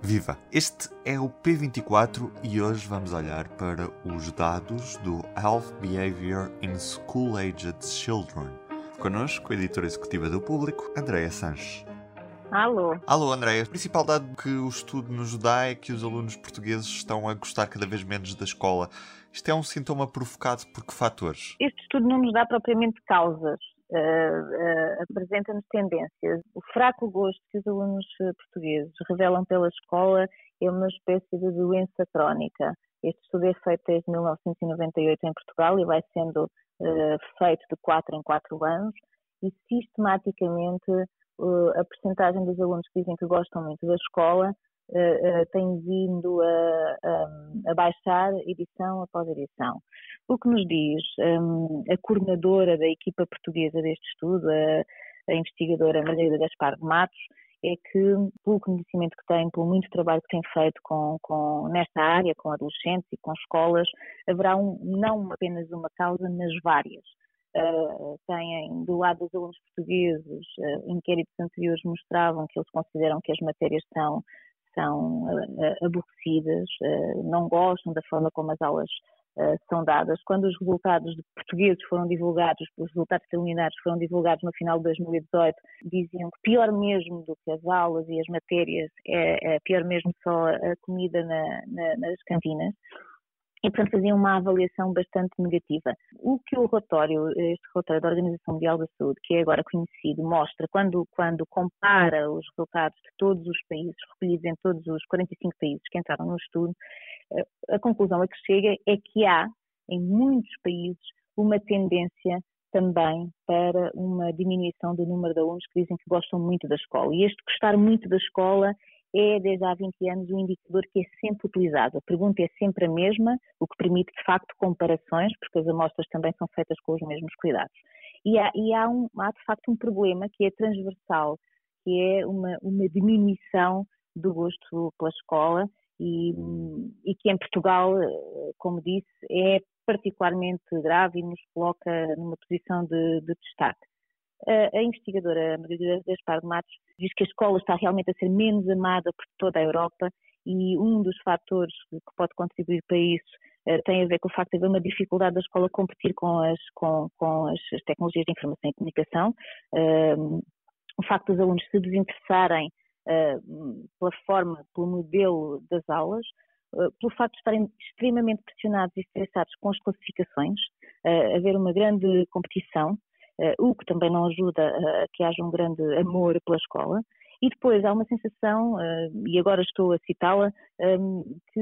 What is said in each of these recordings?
Viva! Este é o P24 e hoje vamos olhar para os dados do Health Behavior in School-Aged Children. Connosco, a editora executiva do Público, Andréa Sanches. Alô. Alô, Andréia. O principal dado que o estudo nos dá é que os alunos portugueses estão a gostar cada vez menos da escola. Isto é um sintoma provocado por que fatores? Este estudo não nos dá propriamente causas. Uh, uh, apresenta-nos tendências. O fraco gosto que os alunos portugueses revelam pela escola é uma espécie de doença crónica. Este estudo é feito desde 1998 em Portugal e vai sendo uh, feito de 4 em 4 anos e sistematicamente a percentagem dos alunos que dizem que gostam muito da escola uh, tem vindo a, a, baixar edição após edição. O que nos diz um, a coordenadora da equipa portuguesa deste estudo, a, a investigadora Margarida Gaspar de Matos, é que, pelo conhecimento que tem, pelo muito trabalho que tem feito com, com, nesta área, com adolescentes e com escolas, haverá um, não apenas uma causa, mas várias uh, têm, do lado dos alunos portugueses, uh, inquéritos anteriores mostravam que eles consideram que as matérias são, são uh, aborrecidas, não gostam da forma como as aulas são dadas. Quando os resultados portugueses foram divulgados, os resultados preliminares foram divulgados no final de 2018, diziam que pior mesmo do que as aulas e as matérias é, é pior mesmo só a comida na, na, nas cantinas e, portanto, faziam uma avaliação bastante negativa. O que o relatório, este relatório da Organização Mundial da Saúde, que é agora conhecido, mostra, quando, quando compara os resultados de todos os países, recolhidos em todos os 45 países que entraram no estudo, eh, a conclusão a que chega é que há, em muitos países, uma tendência também para uma diminuição do número de alunos que dizem que gostam muito da escola. E este gostar muito da escola é, desde há 20 anos, um indicador que é sempre utilizado. A pergunta é sempre a mesma, o que permite, de facto, comparações, porque as amostras também são feitas com os mesmos cuidados. E há, e há, um, há de facto, um problema que é transversal, que é uma, uma diminuição do gosto pela escola e, e, que em Portugal, como disse, é particularmente grave e nos coloca numa posição de, de destaque. A, investigadora Maria Gaspar de Matos diz que a escola está realmente a ser menos amada por toda a Europa e um dos fatores que pode contribuir para isso uh, tem a ver com o facto de haver uma dificuldade da escola competir com as, com, com as, as tecnologias de informação e comunicação, uh, o facto dos alunos se desinteressarem uh, pela forma, pelo modelo das aulas, pelo facto de estarem extremamente pressionados e estressados com as classificações, haver uma grande competição o que também não ajuda a que haja um grande amor pela escola. E depois há uma sensação, uh, e agora estou a citá-la, um, que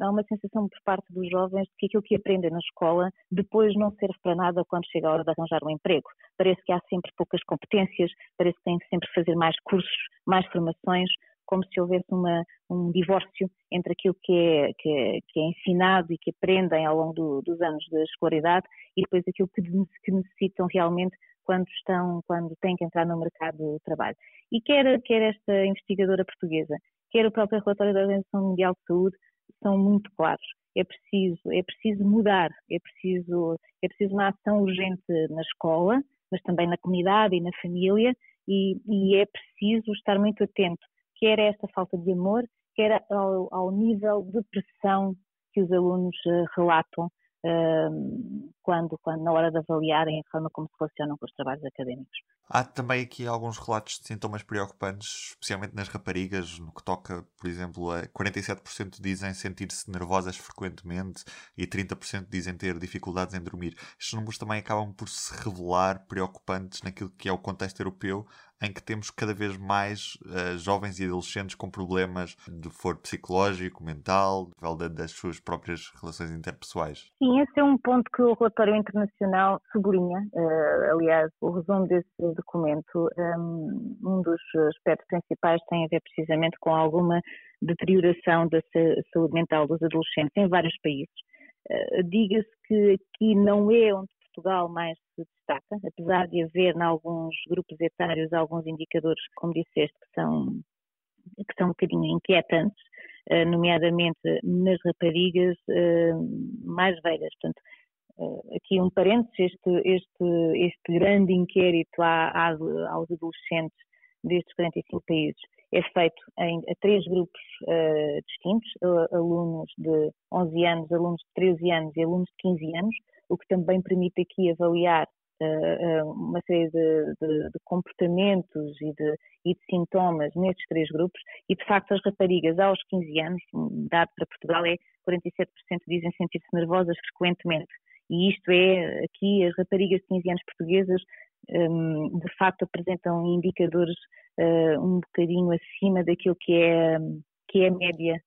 há uma sensação por parte dos jovens de que aquilo que aprendem na escola depois não serve para nada quando chega a hora de arranjar um emprego. Parece que há sempre poucas competências, parece que têm sempre que fazer mais cursos, mais formações, como se houvesse uma, um divórcio entre aquilo que é, que é, que, é, ensinado e que aprendem ao longo do, dos anos de escolaridade e depois aquilo que, que, necessitam realmente quando estão, quando têm que entrar no mercado de trabalho. E quer, quer esta investigadora portuguesa, quer o próprio relatório da Organização Mundial de Saúde, são muito claros. É preciso, é preciso mudar, é preciso, é preciso uma ação urgente na escola, mas também na comunidade e na família, e, e é preciso estar muito atento quer esta falta de amor, quer ao, ao nível de pressão que os alunos uh, relatam uh, quando, quando, na hora de avaliarem a forma como se relacionam com os trabalhos académicos. Há também aqui alguns relatos de sintomas preocupantes, especialmente nas raparigas, no que toca, por exemplo, a 47% dizem sentir-se nervosas frequentemente e 30% dizem ter dificuldades em dormir. Estes números também acabam por se revelar preocupantes naquilo que é o contexto europeu, em que temos cada vez mais uh, jovens e adolescentes com problemas de foro psicológico, mental, das suas próprias relações interpessoais. Sim, esse é um ponto que o relatório internacional sublinha. Uh, aliás, o resumo desse documento, um, um dos aspectos principais tem a ver precisamente com alguma deterioração da saúde mental dos adolescentes em vários países. Uh, Diga-se que aqui não é onde Portugal mais se destaca, apesar de haver em alguns grupos etários alguns indicadores, como disseste, que são, que são um bocadinho inquietantes, eh, nomeadamente nas raparigas eh, mais velhas. Portanto, eh, aqui um parênteses, este, este, este grande inquérito aos adolescentes destes 45 países é feito em a três grupos uh, distintos, alunos de 11 anos, alunos de 13 anos e alunos de 15 anos, o que também permite aqui avaliar uh, uma série de, de, de comportamentos e de, e de, sintomas nestes três grupos e, de facto, as raparigas aos 15 anos, dado para Portugal, é 47% dizem sentir-se nervosas frequentemente. E isto é, aqui, as raparigas de 15 anos portuguesas, um, de facto, apresentam indicadores uh, um bocadinho acima daquilo que é, que é a média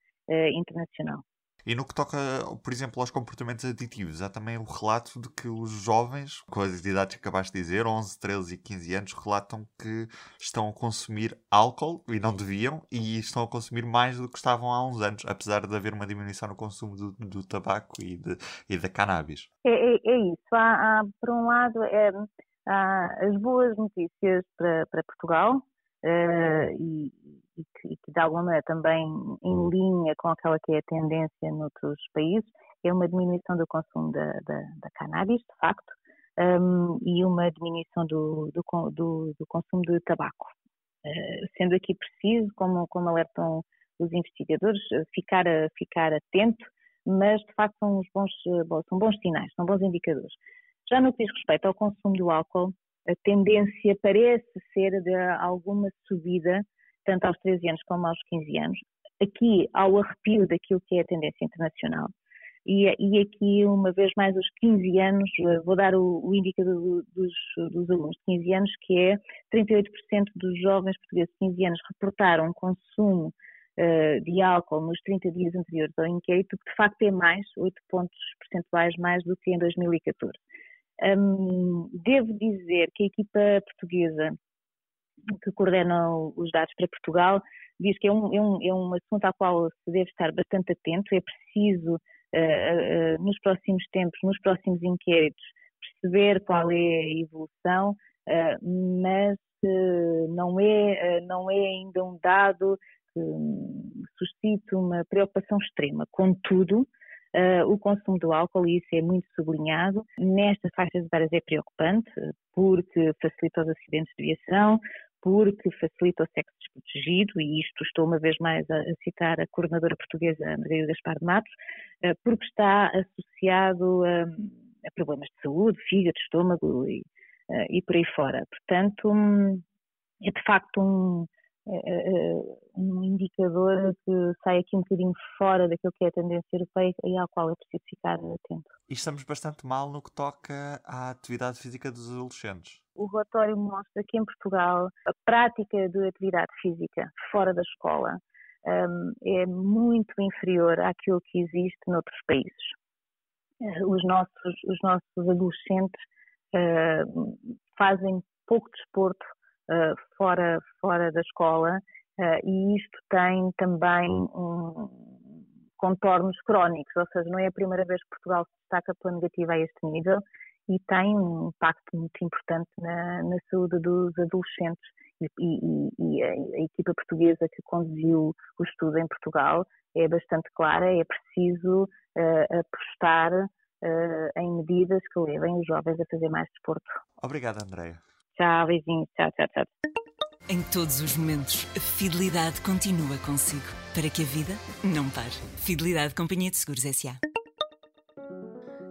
internacional. E no que toca, por exemplo, aos comportamentos aditivos, há também o relato de que os jovens, com as idades que acabaste de dizer, 11, 13 e 15 anos, relatam que estão a consumir álcool, e não deviam, e estão a consumir mais do que estavam há uns anos, apesar de haver uma diminuição no consumo do, do tabaco e, de, e da cannabis. É, é, é isso. Há, há, por um lado, é, há as boas notícias para, para Portugal, uh, e, e que, e que de alguma maneira também em linha com aquela que é a tendência noutros países, é uma diminuição do consumo da, da, da cannabis, de facto, um, e uma diminuição do, do, do, do consumo de tabaco. Uh, sendo aqui preciso, como, como alertam os investigadores, ficar, a, ficar atento, mas de facto são, uns bons, são bons sinais, são bons indicadores. Já no que diz respeito ao consumo do álcool, a tendência parece ser de alguma subida tanto aos 13 anos como aos 15 anos, aqui ao arrepio daquilo que é a tendência internacional. E, e aqui, uma vez mais, os 15 anos, eh, vou dar o, o indicador dos, dos, alunos de 15 anos, que é 38% dos jovens portugueses de 15 anos reportaram consumo uh, de álcool nos 30 dias anteriores ao inquérito, que de facto é mais, 8 pontos percentuais mais do que em 2014. Um, devo dizer que a equipa portuguesa que coordena os dados para Portugal, diz que é um, é, um, é um assunto ao qual se deve estar bastante atento, é preciso, uh, uh, nos próximos tempos, nos próximos inquéritos, perceber qual é a evolução, uh, mas não, é, não é ainda um dado que suscita uma preocupação extrema. Contudo, o consumo do álcool, e isso é muito sublinhado, nestas faixas etárias é preocupante, porque facilita os acidentes de viação, porque facilita o sexo desprotegido, e isto estou uma vez mais a, citar a coordenadora portuguesa Margarida Gaspar de Matos, uh, porque está associado a, a, problemas de saúde, fígado, estômago e, uh, e por aí fora. Portanto, um, é de facto um, é um indicador que sai aqui um bocadinho fora daquilo que é a tendência europeia e ao qual é preciso ficar atento. E estamos bastante mal no que toca à atividade física dos adolescentes. O relatório mostra que em Portugal a prática de atividade física fora da escola um, é muito inferior àquilo que existe noutros países. Eh, os nossos, os nossos adolescentes uh, fazem pouco desporto uh, fora, fora da escola uh, e isto tem também um, contornos crónicos, ou seja, não é a primeira vez que Portugal se destaca pela negativa a este nível e tem um impacto muito importante na, na saúde dos adolescentes. E, e, e a, a, equipa portuguesa que conduziu o estudo em Portugal é bastante clara, é preciso uh, apostar uh, em medidas que levem os jovens a fazer mais desporto. Obrigado, Andréia. Tchau, beijinhos. Tchau, tchau, tchau. Em todos os momentos, a fidelidade continua consigo. Para que a vida não pare. Fidelidade Companhia de Seguros S.A.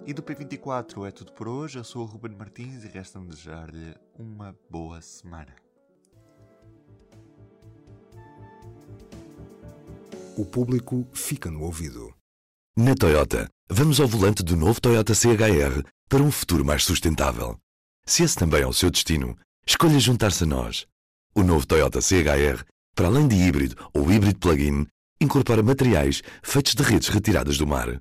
E do P24 é tudo por hoje. Eu sou o Ruben Martins e resta-me desejar-lhe uma boa semana. O público fica no ouvido. Na Toyota, vamos ao volante do novo Toyota CHR para um futuro mais sustentável. Se esse também é o seu destino, escolha juntar-se a nós. O novo Toyota CHR, para além de híbrido ou híbrido plug-in, incorpora materiais feitos de redes retiradas do mar.